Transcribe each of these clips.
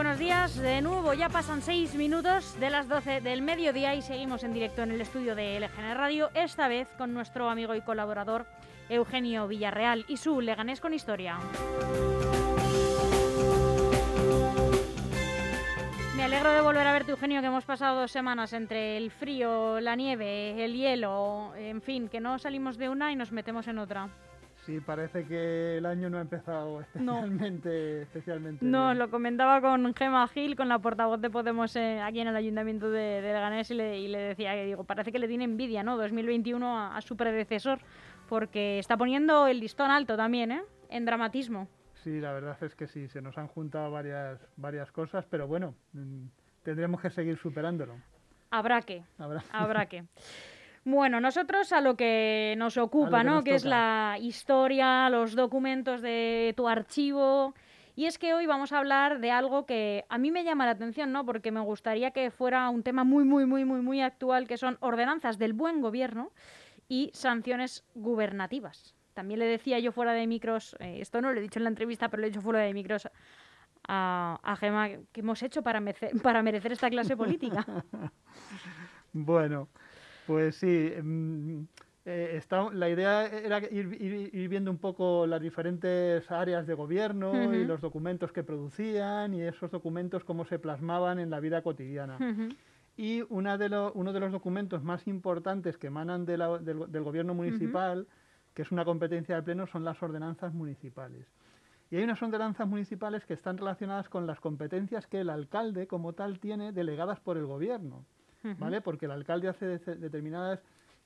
Buenos días, de nuevo ya pasan seis minutos de las 12 del mediodía y seguimos en directo en el estudio de LGN Radio, esta vez con nuestro amigo y colaborador Eugenio Villarreal y su Leganés con Historia. Me alegro de volver a verte, Eugenio, que hemos pasado dos semanas entre el frío, la nieve, el hielo, en fin, que no salimos de una y nos metemos en otra. Sí, parece que el año no ha empezado especialmente. No, especialmente no lo comentaba con Gema Gil, con la portavoz de Podemos eh, aquí en el Ayuntamiento de, de Leganés, y le, decía que digo, parece que le tiene envidia, ¿no? 2021 a, su predecesor, porque está poniendo el listón alto también, ¿eh? En dramatismo. Sí, la verdad es que sí, se nos han juntado varias, varias cosas, pero bueno, mm, tendremos que seguir superándolo. Habrá que. Habrá, Habrá que. Bueno, nosotros a lo que nos ocupa, ¿no? Que es la historia, los documentos de tu archivo. Y es que hoy vamos a hablar de algo que a mí me llama la atención, ¿no? Porque me gustaría que fuera un tema muy, muy, muy, muy, muy actual, que son ordenanzas del buen gobierno y sanciones gubernativas. También le decía yo fuera de micros, eh, esto no lo he dicho en la entrevista, pero lo he dicho fuera de micros a, a Gemma, que hemos hecho para, para merecer esta clase política. bueno, pues sí, mm, eh, la idea era ir, viendo un poco las diferentes áreas de gobierno y los documentos que producían y esos documentos cómo se plasmaban en la vida cotidiana. Y una de uno de los documentos más importantes que emanan del, gobierno municipal, que es una competencia de pleno, son las ordenanzas municipales. Y hay unas ordenanzas municipales que están relacionadas con las competencias que el alcalde como tal tiene delegadas por el gobierno. ¿Vale? Porque el alcalde hace determinadas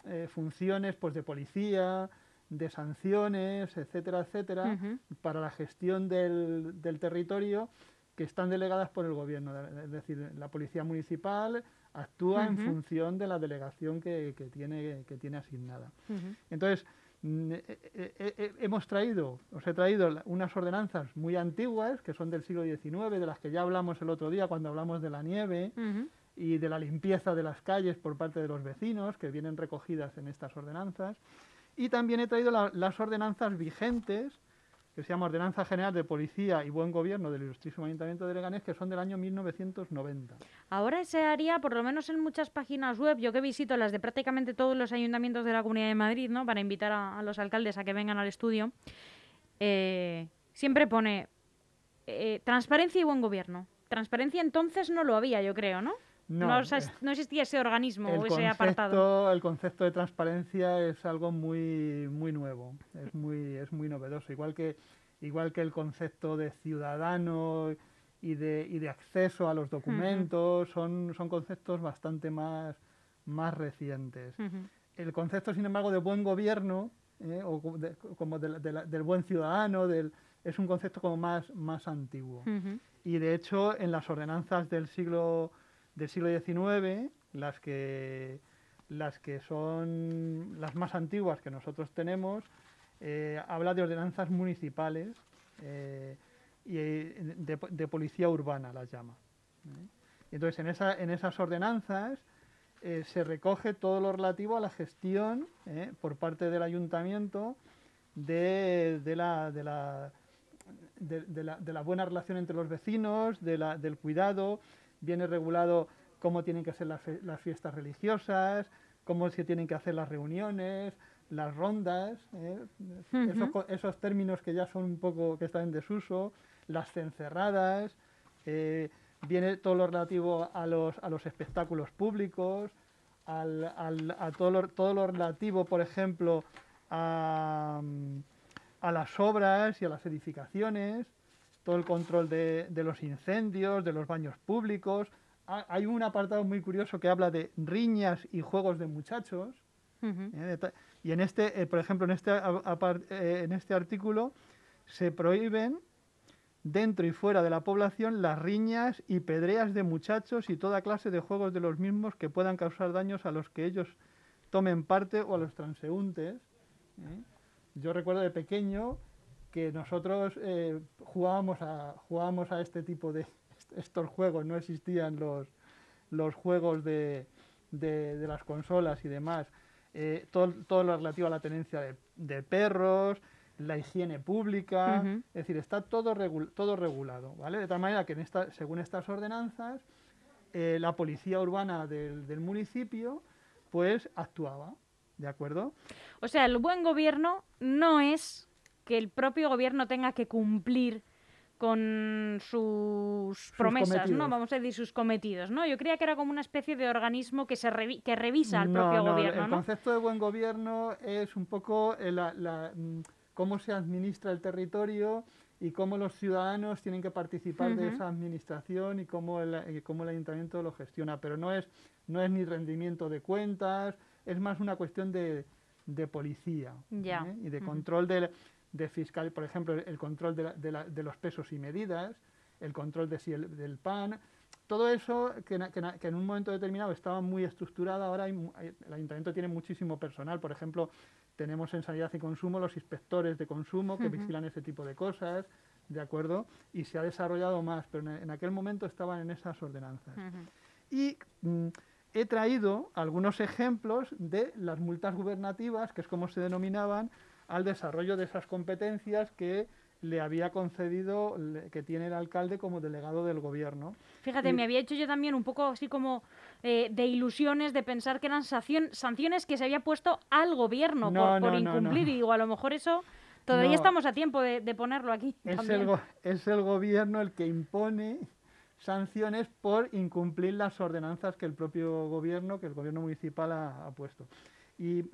eh, funciones pues, de policía, de sanciones, etcétera, etcétera, para la gestión del, territorio que están delegadas por el gobierno. Es decir, la policía municipal actúa en función de la delegación que, tiene, que tiene asignada. Entonces, mm, eh, eh, hemos traído, os he traído unas ordenanzas muy antiguas, que son del siglo XIX, de las que ya hablamos el otro día cuando hablamos de la nieve, y de la limpieza de las calles por parte de los vecinos, que vienen recogidas en estas ordenanzas. Y también he traído las ordenanzas vigentes, que se llama Ordenanza General de Policía y Buen Gobierno del Ilustrísimo Ayuntamiento de Leganés, que son del año 1990. Ahora se haría, por lo menos en muchas páginas web, yo que visito las de prácticamente todos los ayuntamientos de la Comunidad de Madrid, ¿no? para invitar a, los alcaldes a que vengan al estudio, eh, siempre pone eh, transparencia y buen gobierno. Transparencia entonces no lo había, yo creo, ¿no? No, no, existía ese organismo o ese apartado. El concepto de transparencia es algo muy, muy nuevo, es muy, es muy novedoso. Igual que, igual que el concepto de ciudadano y de, y de acceso a los documentos, son, son conceptos bastante más, más recientes. El concepto, sin embargo, de buen gobierno, eh, o como del buen ciudadano, del, es un concepto como más, más antiguo. Y de hecho, en las ordenanzas del siglo del siglo XIX, las que, las que son las más antiguas que nosotros tenemos, eh, habla de ordenanzas municipales eh, y eh, de, policía urbana, las llama. Entonces, en, esa, en esas ordenanzas se recoge todo lo relativo a la gestión por parte del ayuntamiento de, la, de, la, de, la, buena relación entre los vecinos, del cuidado, viene regulado cómo tienen que ser las, fiestas religiosas, cómo se tienen que hacer las reuniones, las rondas, ¿eh? esos, términos que ya son un poco, que están en desuso, las cencerradas, eh, viene todo lo relativo a los, a los espectáculos públicos, a todo lo, todo lo relativo, por ejemplo, a, a las obras y a las edificaciones, todo el control de, los incendios, de los baños públicos. hay un apartado muy curioso que habla de riñas y juegos de muchachos. ¿eh? y en este, eh, por ejemplo, en este, eh, en este artículo se prohíben dentro y fuera de la población las riñas y pedreas de muchachos y toda clase de juegos de los mismos que puedan causar daños a los que ellos tomen parte o a los transeúntes. Yo recuerdo de pequeño que nosotros eh, jugábamos, a, jugábamos a este tipo de estos juegos, no existían los, los juegos de, de, las consolas y demás. Eh, todo, todo, lo relativo a la tenencia de, perros, la higiene pública, es decir, está todo, todo regulado, ¿vale? De tal manera que en esta, según estas ordenanzas, eh, la policía urbana del, del municipio pues actuaba, ¿de acuerdo? O sea, el buen gobierno no es que el propio gobierno tenga que cumplir con sus, promesas, ¿no? Vamos a decir sus cometidos, ¿no? Yo creía que era como una especie de organismo que se que revisa al propio gobierno, el concepto de buen gobierno es un poco la, mm, cómo se administra el territorio y cómo los ciudadanos tienen que participar de esa administración y cómo el, cómo el ayuntamiento lo gestiona, pero no es no es ni rendimiento de cuentas, es más una cuestión de, de policía ¿eh? y de control de, de fiscal, por ejemplo, el control de, de, de, los pesos y medidas, el control de si el, del PAN, todo eso que, que, en un momento determinado estaba muy estructurado, ahora el ayuntamiento tiene muchísimo personal, por ejemplo, tenemos en sanidad y consumo los inspectores de consumo que vigilan ese tipo de cosas, ¿de acuerdo? Y se ha desarrollado más, pero en, aquel momento estaban en esas ordenanzas. Y mm, he traído algunos ejemplos de las multas gubernativas, que es como se denominaban, al desarrollo de esas competencias que le había concedido, que tiene el alcalde como delegado del gobierno. Fíjate, me había hecho yo también un poco así como eh, de ilusiones de pensar que eran sanciones que se había puesto al gobierno por, incumplir, y digo, a lo mejor eso todavía estamos a tiempo de, ponerlo aquí. Es el, es el gobierno el que impone sanciones por incumplir las ordenanzas que el propio gobierno, que el gobierno municipal ha puesto. Y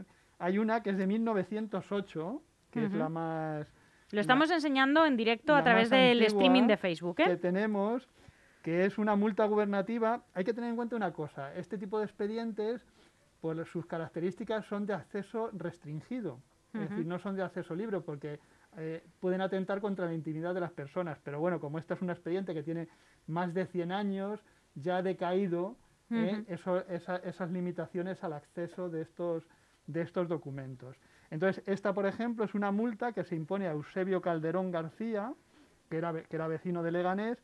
hay una que es de 1908, que es la más... Lo estamos enseñando en directo a través del streaming de Facebook. ¿eh? Que tenemos, que es una multa gubernativa. Hay que tener en cuenta una cosa, este tipo de expedientes, pues sus características son de acceso restringido, es decir, no son de acceso libre, porque eh, pueden atentar contra la intimidad de las personas. Pero bueno, como este es un expediente que tiene más de 100 años, ya ha decaído ¿eh? esas limitaciones al acceso de estos de estos documentos. Entonces, esta, por ejemplo, es una multa que se impone a Eusebio Calderón García, que era, que era vecino de Leganés,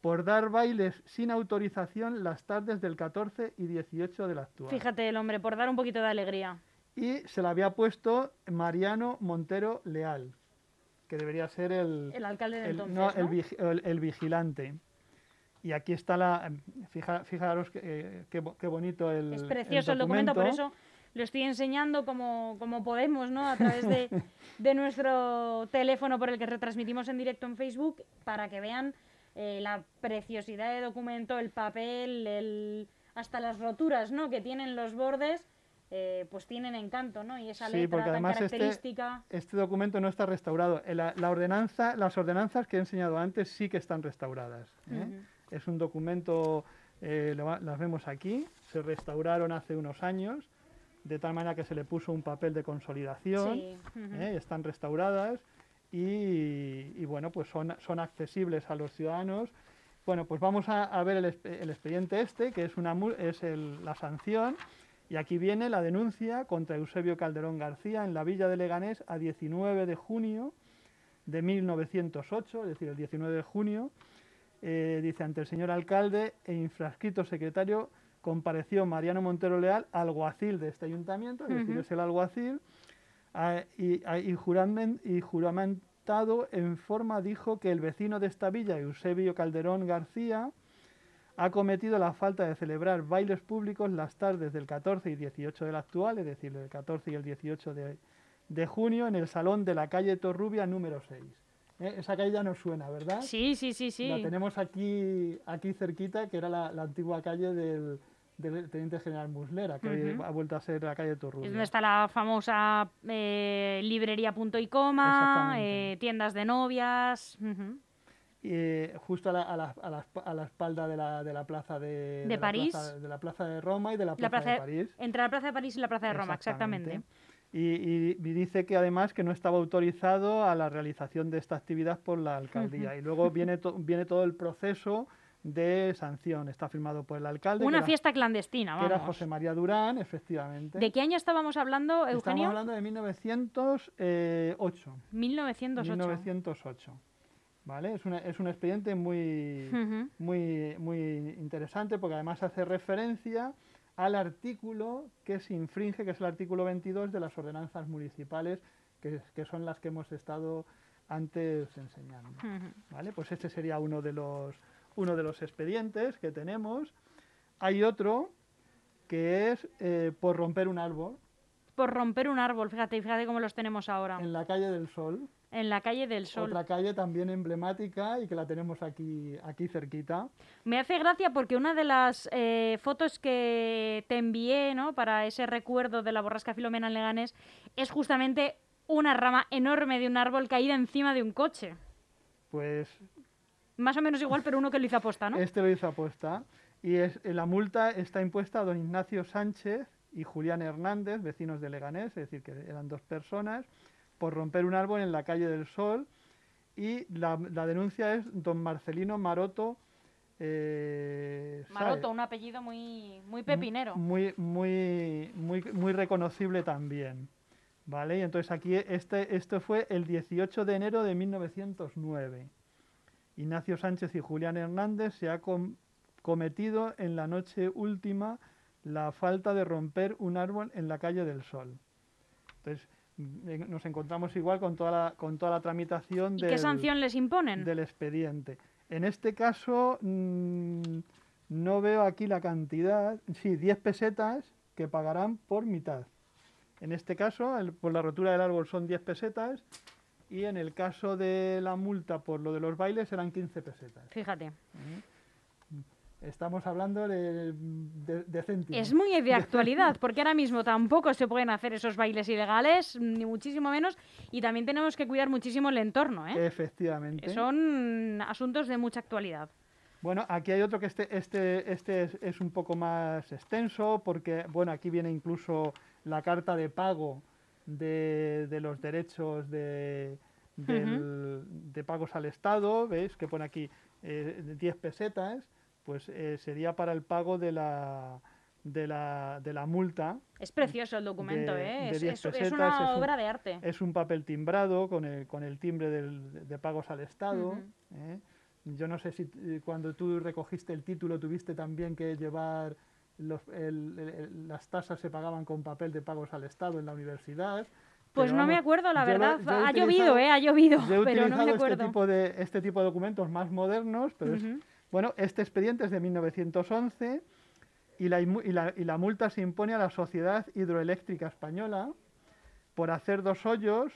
por dar bailes sin autorización las tardes del 14 y 18 del actual. Fíjate el hombre, por dar un poquito de alegría. Y se la había puesto Mariano Montero Leal, que debería ser el... El alcalde del entonces, no, El, vigilante. Y aquí está la... fijaros qué, qué, bonito el Es precioso el documento, por eso lo estoy enseñando como, como podemos, ¿no? A través de, de, nuestro teléfono por el que retransmitimos en directo en Facebook, para que vean eh, la preciosidad de documento, el papel, el, hasta las roturas, ¿no? Que tienen los bordes. Eh, pues tienen encanto, ¿no? Y esa letra tan este característica. Este, documento no está restaurado. Eh, la, la, ordenanza, las ordenanzas que he enseñado antes sí que están restauradas. Es un documento, las vemos aquí, se restauraron hace unos años de tal manera que se le puso un papel de consolidación, ¿eh? están restauradas y, bueno, pues son, son accesibles a los ciudadanos. Bueno, pues vamos a, ver el, el, expediente este, que es, una, es la sanción, y aquí viene la denuncia contra Eusebio Calderón García en la villa de Leganés a 19 de junio de 1908, es decir, el 19 de junio, eh, dice ante el señor alcalde e infrascrito secretario compareció Mariano Montero Leal, alguacil de este ayuntamiento, es decir, es el alguacil, y, y, juramentado en forma dijo que el vecino de esta villa, Eusebio Calderón García, ha cometido la falta de celebrar bailes públicos las tardes del 14 y 18 del actual, es decir, el 14 y el 18 de, junio, en el salón de la calle Torrubia número 6. ¿Eh? Esa calle ya nos suena, ¿verdad? Sí, sí, sí, sí. La tenemos aquí, aquí cerquita, que era la antigua calle del, del Teniente General Muslera, que ha vuelto a ser la calle Torrubia. Es donde está la famosa eh, librería Punto y Coma, eh, tiendas de novias. y, justo a la, a, la, a, la, espalda de la, de la plaza de, de, París. de la plaza de Roma y de la plaza, de París. Entre la plaza de París y la plaza de Roma, exactamente. Y, dice que además que no estaba autorizado a la realización de esta actividad por la alcaldía. Y luego viene, viene todo el proceso de sanción. Está firmado por el alcalde. Una fiesta clandestina, vamos. Que era José María Durán, efectivamente. ¿De qué año estábamos hablando, Eugenio? Estamos hablando de 1908. 1908. 1908. ¿Vale? Es, una, es un expediente muy, muy, muy interesante porque además hace referencia al artículo que se infringe, que es el artículo 22 de las ordenanzas municipales que, son las que hemos estado antes enseñando. ¿vale? Pues este sería uno de los, uno de los expedientes que tenemos. Hay otro que es eh, por romper un árbol. Por romper un árbol, fíjate, fíjate cómo los tenemos ahora. En la calle del Sol. En la calle del Sol. Otra calle también emblemática y que la tenemos aquí, aquí cerquita. Me hace gracia porque una de las eh, fotos que te envié ¿no? para ese recuerdo de la borrasca Filomena en Leganés es justamente una rama enorme de un árbol caída encima de un coche. Pues... Más o menos igual, pero uno que lo hizo aposta, ¿no? Este lo hizo aposta. Y es, la multa está impuesta a don Ignacio Sánchez y Julián Hernández, vecinos de Leganés, es decir, que eran dos personas por romper un árbol en la calle del Sol y la, denuncia es don Marcelino Maroto. Eh, Maroto, un apellido muy, muy pepinero. Muy, muy, muy, muy reconocible también. ¿Vale? Y entonces aquí este, esto fue el 18 de enero de 1909. Ignacio Sánchez y Julián Hernández se ha cometido en la noche última la falta de romper un árbol en la calle del Sol. Entonces, nos encontramos igual con toda la, con toda la tramitación ¿Y qué sanción les imponen? del expediente. En este caso, mm, no veo aquí la cantidad, sí, 10 pesetas que pagarán por mitad. En este caso, por la rotura del árbol son 10 pesetas y en el caso de la multa por lo de los bailes serán 15 pesetas. Fíjate. Estamos hablando de, de, Es muy de actualidad, porque ahora mismo tampoco se pueden hacer esos bailes ilegales, ni muchísimo menos, y también tenemos que cuidar muchísimo el entorno. ¿eh? Efectivamente. Son asuntos de mucha actualidad. Bueno, aquí hay otro que este, este, este es, un poco más extenso, porque bueno, aquí viene incluso la carta de pago de, los derechos de, de pagos al Estado, ¿veis? Que pone aquí eh, 10 pesetas pues eh, sería para el pago de la, de la, de la multa. Es precioso el documento, ¿eh? es, una obra de arte. Es un papel timbrado con el, con el timbre del, de pagos al Estado. ¿eh? Yo no sé si eh, cuando tú recogiste el título tuviste también que llevar los, las tasas se pagaban con papel de pagos al Estado en la universidad. Pues no me acuerdo, la verdad. ha llovido, ¿eh? Ha llovido, pero no me este acuerdo. Este tipo de, este tipo de documentos más modernos, pero es bueno, este expediente es de 1911 y la, y la, multa se impone a la Sociedad Hidroeléctrica Española por hacer dos hoyos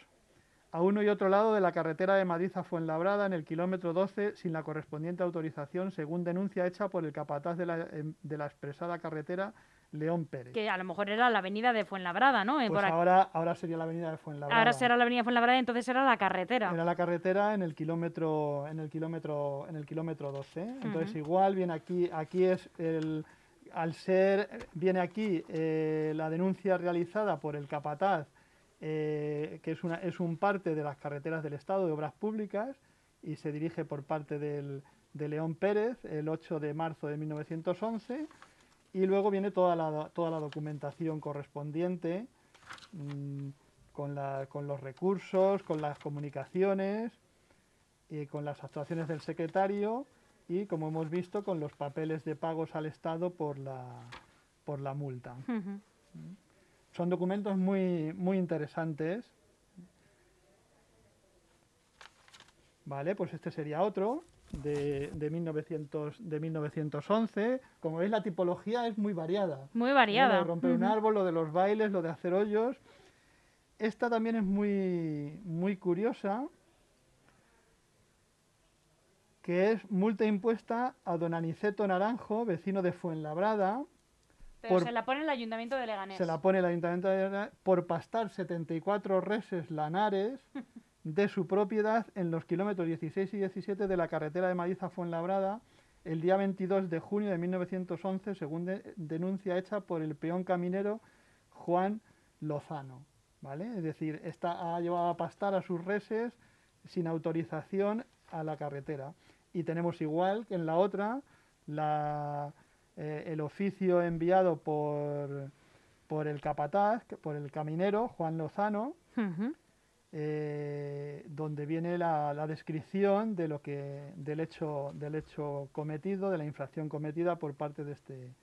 a uno y otro lado de la carretera de Madrid a Fuenlabrada en el kilómetro 12 sin la correspondiente autorización, según denuncia hecha por el capataz de la, em, de la expresada carretera León Pérez. Que a lo mejor era la avenida de Fuenlabrada, ¿no? Pues ahora, ahora sería la avenida de Fuenlabrada. Ahora será la avenida de Fuenlabrada, entonces era la carretera. Era la carretera en el kilómetro, en el kilómetro, en el kilómetro 12. Entonces igual viene aquí, aquí es el, al ser, viene aquí eh, la denuncia realizada por el capataz, eh, que es, una, es un parte de las carreteras del Estado de Obras Públicas y se dirige por parte del, de León Pérez el 8 de marzo de 1911 y luego viene toda la, toda la documentación correspondiente mm, con, con, los recursos, con las comunicaciones, y con las actuaciones del secretario y, como hemos visto, con los papeles de pagos al Estado por la, por la multa. Mm. Son documentos muy, muy interesantes. Vale, pues este sería otro de, de, 1900, de 1911. Como veis, la tipología es muy variada. Muy variada. Lo de romper un árbol, lo de los bailes, lo de hacer hoyos. Esta también es muy, muy curiosa, que es multa impuesta a don Aniceto Naranjo, vecino de Fuenlabrada. Pero se la pone el Ayuntamiento de Leganés. Se la pone el Ayuntamiento de Leganés por pastar 74 reses lanares de su propiedad en los kilómetros 16 y 17 de la carretera de Madrid a Fuenlabrada el día 22 de junio de 1911, según denuncia hecha por el peón caminero Juan Lozano. ¿vale? Es decir, está, ha llevado a pastar a sus reses sin autorización a la carretera. Y tenemos igual que en la otra la, eh, el oficio enviado por, por el capataz, por el caminero Juan Lozano, eh, donde viene la, descripción de lo que, del, hecho, del hecho cometido, de la infracción cometida por parte de este,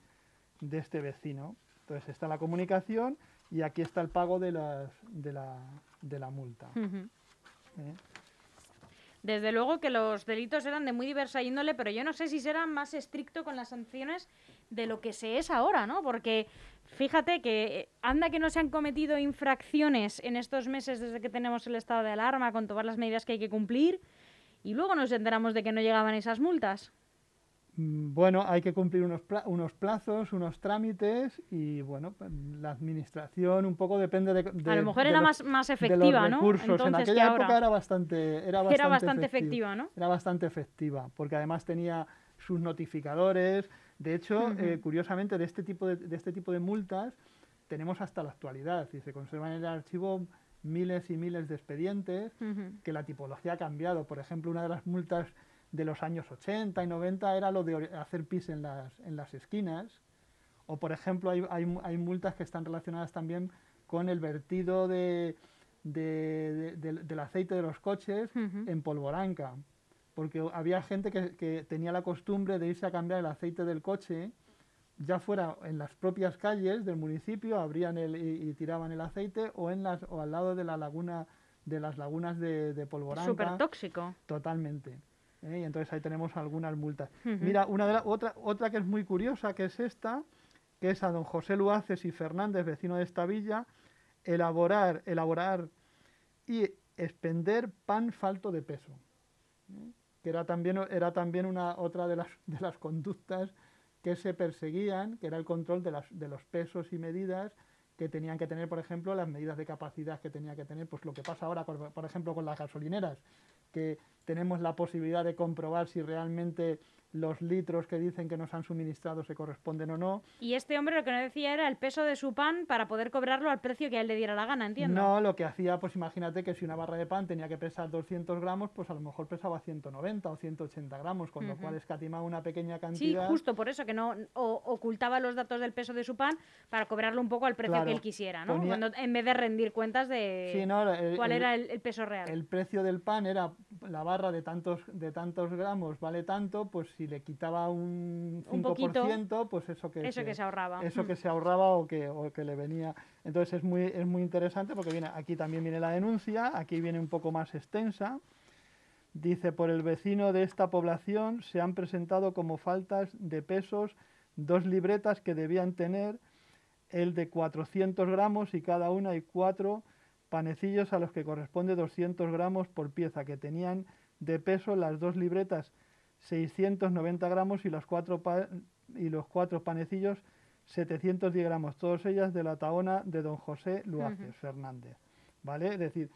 de este vecino. Entonces está la comunicación y aquí está el pago de, las, de, la, de la multa. Desde luego que los delitos eran de muy diversa índole, pero yo no sé si serán más estricto con las sanciones de lo que se es ahora, ¿no? Porque fíjate que eh, anda que no se han cometido infracciones en estos meses desde que tenemos el estado de alarma con todas las medidas que hay que cumplir y luego nos enteramos de que no llegaban esas multas. Mm, bueno, hay que cumplir unos, unos plazos, unos trámites y bueno, pues, la administración un poco depende de... a lo mejor era más, más efectiva, ¿no? en aquella época era bastante, era bastante, efectiva, ¿no? Era bastante efectiva, porque además tenía sus notificadores. De hecho, eh, curiosamente, de este, tipo de, este tipo de multas tenemos hasta la actualidad y se conservan en el archivo miles y miles de expedientes que la tipología ha cambiado. Por ejemplo, una de las multas de los años 80 y 90 era lo de hacer pis en las, en las esquinas. O, por ejemplo, hay, hay, hay multas que están relacionadas también con el vertido de, del aceite de los coches en polvoranca. Porque había gente que, que, tenía la costumbre de irse a cambiar el aceite del coche, ya fuera en las propias calles del municipio, abrían el, y, tiraban el aceite, o, en las, o al lado de la laguna de las lagunas de, de polvoranca. Súper tóxico. Totalmente. ¿Eh? y entonces ahí tenemos algunas multas. Mira, una de la, otra, otra que es muy curiosa, que es esta, que es a don José Luaces y Fernández, vecino de esta villa, elaborar, elaborar y expender pan falto de peso. ¿eh? Que era también, era también una, otra de las, de las conductas que se perseguían, que era el control de, las, de los pesos y medidas que tenían que tener, por ejemplo, las medidas de capacidad que tenía que tener, pues lo que pasa ahora, por ejemplo, con las gasolineras, que tenemos la posibilidad de comprobar si realmente los litros que dicen que nos han suministrado se corresponden o no. Y este hombre lo que nos decía era el peso de su pan para poder cobrarlo al precio que a él le diera la gana, entiendo. No, lo que hacía, pues imagínate que si una barra de pan tenía que pesar 200 gramos, pues a lo mejor pesaba 190 o 180 gramos, con lo cual escatimaba una pequeña cantidad. Sí, justo por eso, que no ocultaba los datos del peso de su pan para cobrarlo un poco al precio que él quisiera, ¿no? en vez de rendir cuentas de cuál era el, peso real. El precio del pan era la barra de tantos, de tantos gramos vale tanto, pues si le quitaba un 5%, pues eso que, eso que, se ahorraba. Eso mm. que se ahorraba o que, o que le venía. Entonces es muy, es muy interesante porque viene, aquí también viene la denuncia, aquí viene un poco más extensa. Dice, por el vecino de esta población se han presentado como faltas de pesos dos libretas que debían tener el de 400 gramos y cada una hay cuatro panecillos a los que corresponde 200 gramos por pieza, que tenían de peso las dos libretas 690 gramos y los cuatro, y los cuatro panecillos 710 gramos, todas ellas de la taona de don José Luaces Fernández. ¿Vale? Es decir,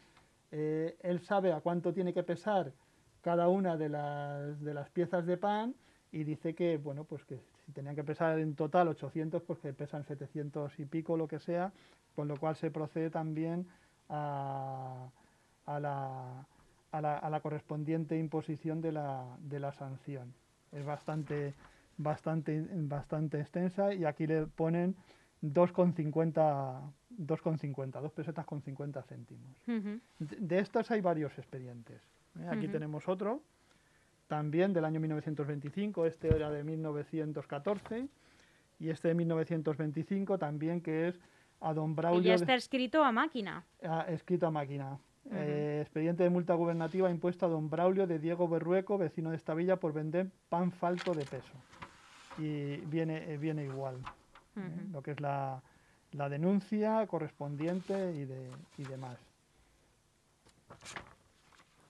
eh, él sabe a cuánto tiene que pesar cada una de las, de las piezas de pan y dice que, bueno, pues que si tenían que pesar en total 800, pues que pesan 700 y pico, lo que sea, con lo cual se procede también a, a la a la, a la correspondiente imposición de la, de la sanción. Es bastante, bastante, bastante extensa y aquí le ponen 2,50, 2,50, dos pesetas con 50 céntimos. de, estos hay varios expedientes. ¿eh? Aquí tenemos otro, también del año 1925, este era de 1914, y este de 1925 también que es a don Braulio... Y ya está escrito a máquina. escrito a máquina. Eh, expediente de multa gubernativa impuesto a don Braulio de Diego Berrueco, vecino de esta villa, por vender pan falto de peso. Y viene, eh, viene igual. ¿eh? Lo que es la, la denuncia correspondiente y, de, y demás.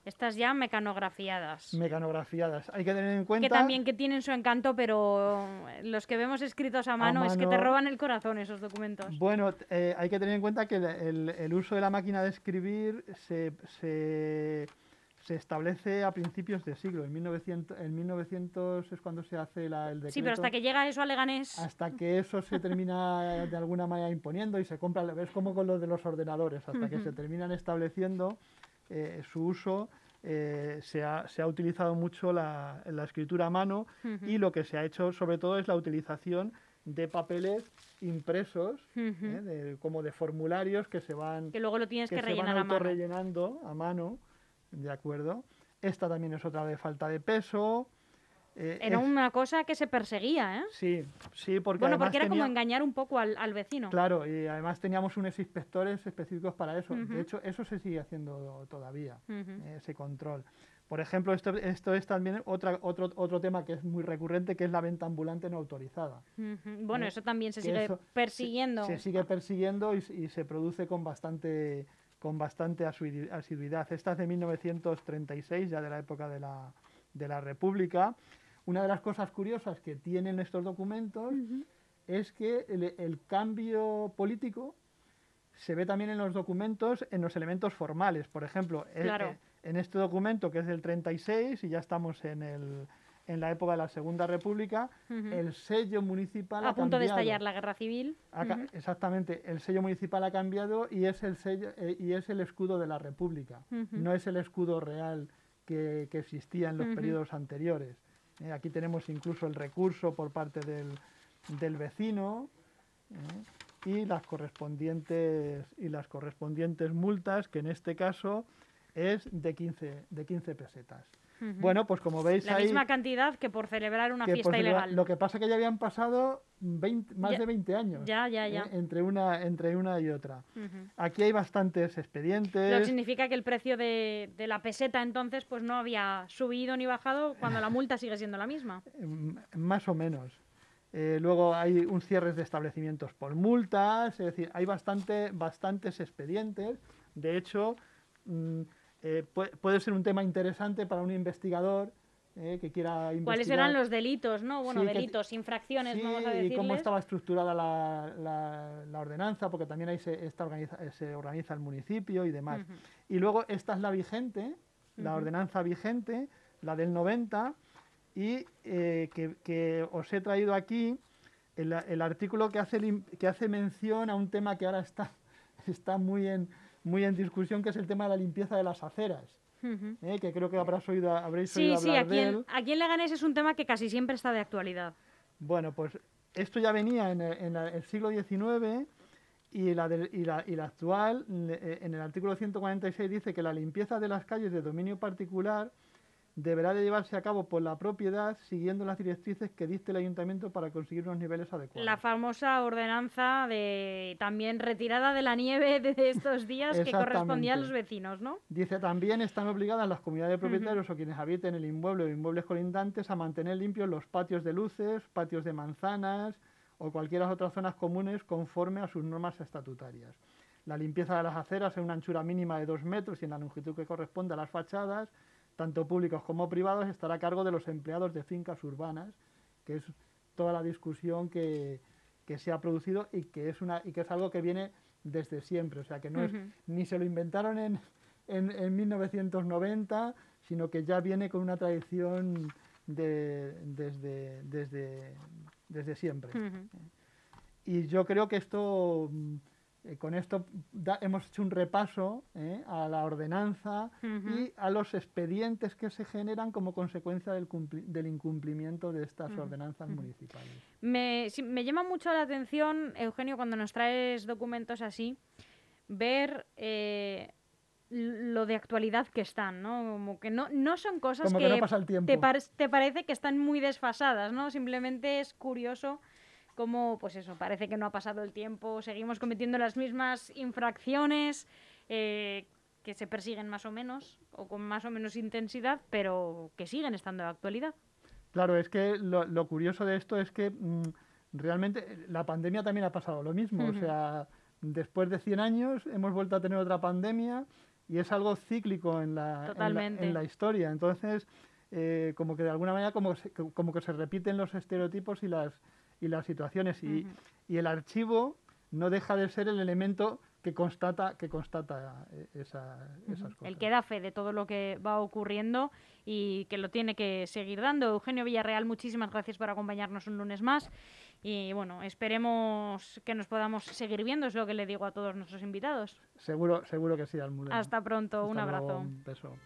Estas ya mecanografiadas. Mecanografiadas. Hay que tener en cuenta... Que también que tienen su encanto, pero los que vemos escritos a mano, es que te roban el corazón esos documentos. Bueno, eh, hay que tener en cuenta que el, uso de la máquina de escribir se, se, establece a principios de siglo. En 1900, en 1900 es cuando se hace el decreto. Sí, pero hasta que llega eso a Leganés... Hasta que eso se termina de alguna manera imponiendo y se compra... Es como con lo de los ordenadores. Hasta que se terminan estableciendo eh, su uso eh, se, ha, se, ha, utilizado mucho la, la escritura a mano y lo que se ha hecho sobre todo es la utilización de papeles impresos, ¿eh? como de formularios que se van, que luego lo tienes que, rellenar a mano. rellenando a mano, ¿de acuerdo? Esta también es otra de falta de peso. Eh, era una cosa que se perseguía, ¿eh? Sí, sí, porque. Bueno, porque era como engañar un poco al, al, vecino. Claro, y además teníamos unos inspectores específicos para eso. De hecho, eso se sigue haciendo todavía, ese control. Por ejemplo, esto, esto es también otra, otro, otro tema que es muy recurrente, que es la venta ambulante no autorizada. Bueno, ¿Eh? eso también se sigue persiguiendo. Se, sigue persiguiendo y, y, se produce con bastante, con bastante asiduidad. Esta es de 1936, ya de la época de la, de la República. Una de las cosas curiosas que tienen estos documentos es que el, cambio político se ve también en los documentos, en los elementos formales. Por ejemplo, eh, eh, en este documento que es del 36 y ya estamos en, el, en la época de la Segunda República, el sello municipal a punto de estallar la guerra civil. Exactamente, el sello municipal ha cambiado y es el sello eh, y es el escudo de la República, no es el escudo real que, que existía en los periodos anteriores. Eh, aquí tenemos incluso el recurso por parte del, del vecino eh, y, las correspondientes, y las correspondientes multas, que en este caso es de 15, de 15 pesetas. Bueno, pues como veis La misma cantidad que por celebrar una fiesta ilegal. Lo que pasa es que ya habían pasado más de 20 años. Ya, ya, ya. ¿eh? entre, una, entre una y otra. Aquí hay bastantes expedientes. Lo que significa que el precio de, de, la peseta entonces pues no había subido ni bajado cuando la multa sigue siendo la misma. más o menos. Eh, luego hay un cierre de establecimientos por multas, es decir, hay bastante, bastantes expedientes. De hecho, mm, eh, puede, ser un tema interesante para un investigador eh, que quiera investigar. ¿Cuáles eran los delitos, no? Bueno, delitos, infracciones, vamos a decirles. y cómo estaba estructurada la, la, ordenanza, porque también ahí se, esta organiza, se organiza el municipio y demás. Y luego esta es la vigente, la ordenanza vigente, la del 90, y eh, que, que, os he traído aquí el, el artículo que hace, que hace mención a un tema que ahora está, está muy en muy en discusión, que es el tema de la limpieza de las aceras. ¿eh? que creo que habrás oído, habréis oído hablar aquí de él. aquí en Leganés es un tema que casi siempre está de actualidad. Bueno, pues esto ya venía en el, siglo XIX y la, y, la, y la actual, eh, en el artículo 146 dice que la limpieza de las calles de dominio particular deberá de llevarse a cabo por la propiedad siguiendo las directrices que dicte el ayuntamiento para conseguir unos niveles adecuados. La famosa ordenanza de también retirada de la nieve de estos días que correspondía a los vecinos, ¿no? Dice también están obligadas las comunidades de propietarios o quienes habiten el inmueble o inmuebles colindantes a mantener limpios los patios de luces, patios de manzanas o cualquiera otras zonas comunes conforme a sus normas estatutarias. La limpieza de las aceras en una anchura mínima de dos metros y en la longitud que corresponde a las fachadas tanto públicos como privados, estará a cargo de los empleados de fincas urbanas, que es toda la discusión que, se ha producido y que es una y que es algo que viene desde siempre, o sea que no es ni se lo inventaron en, en, 1990, sino que ya viene con una tradición de, desde, desde, desde siempre. Y yo creo que esto eh, con esto hemos hecho un repaso eh, a la ordenanza y a los expedientes que se generan como consecuencia del, del incumplimiento de estas ordenanzas municipales. Me, llama mucho la atención, Eugenio, cuando nos traes documentos así, ver eh, lo de actualidad que están, ¿no? Como que no, no son cosas que, Te, te parece que están muy desfasadas, ¿no? Simplemente es curioso como, pues eso, parece que no ha pasado el tiempo, seguimos cometiendo las mismas infracciones eh, que se persiguen más o menos, o con más o menos intensidad, pero que siguen estando de actualidad. Claro, es que lo, curioso de esto es que mm, realmente la pandemia también ha pasado lo mismo, o sea, después de 100 años hemos vuelto a tener otra pandemia y es algo cíclico en la, en la, historia. Entonces, eh, como que de alguna manera como, como que se repiten los estereotipos y las y las situaciones. Y, y, el archivo no deja de ser el elemento que constata, que constata eh, esas cosas. El que da fe de todo lo que va ocurriendo y que lo tiene que seguir dando. Eugenio Villarreal, muchísimas gracias por acompañarnos un lunes más. Y bueno, esperemos que nos podamos seguir viendo, es lo que le digo a todos nuestros invitados. Seguro, seguro que sí, Almudena. Hasta pronto, un abrazo. un beso.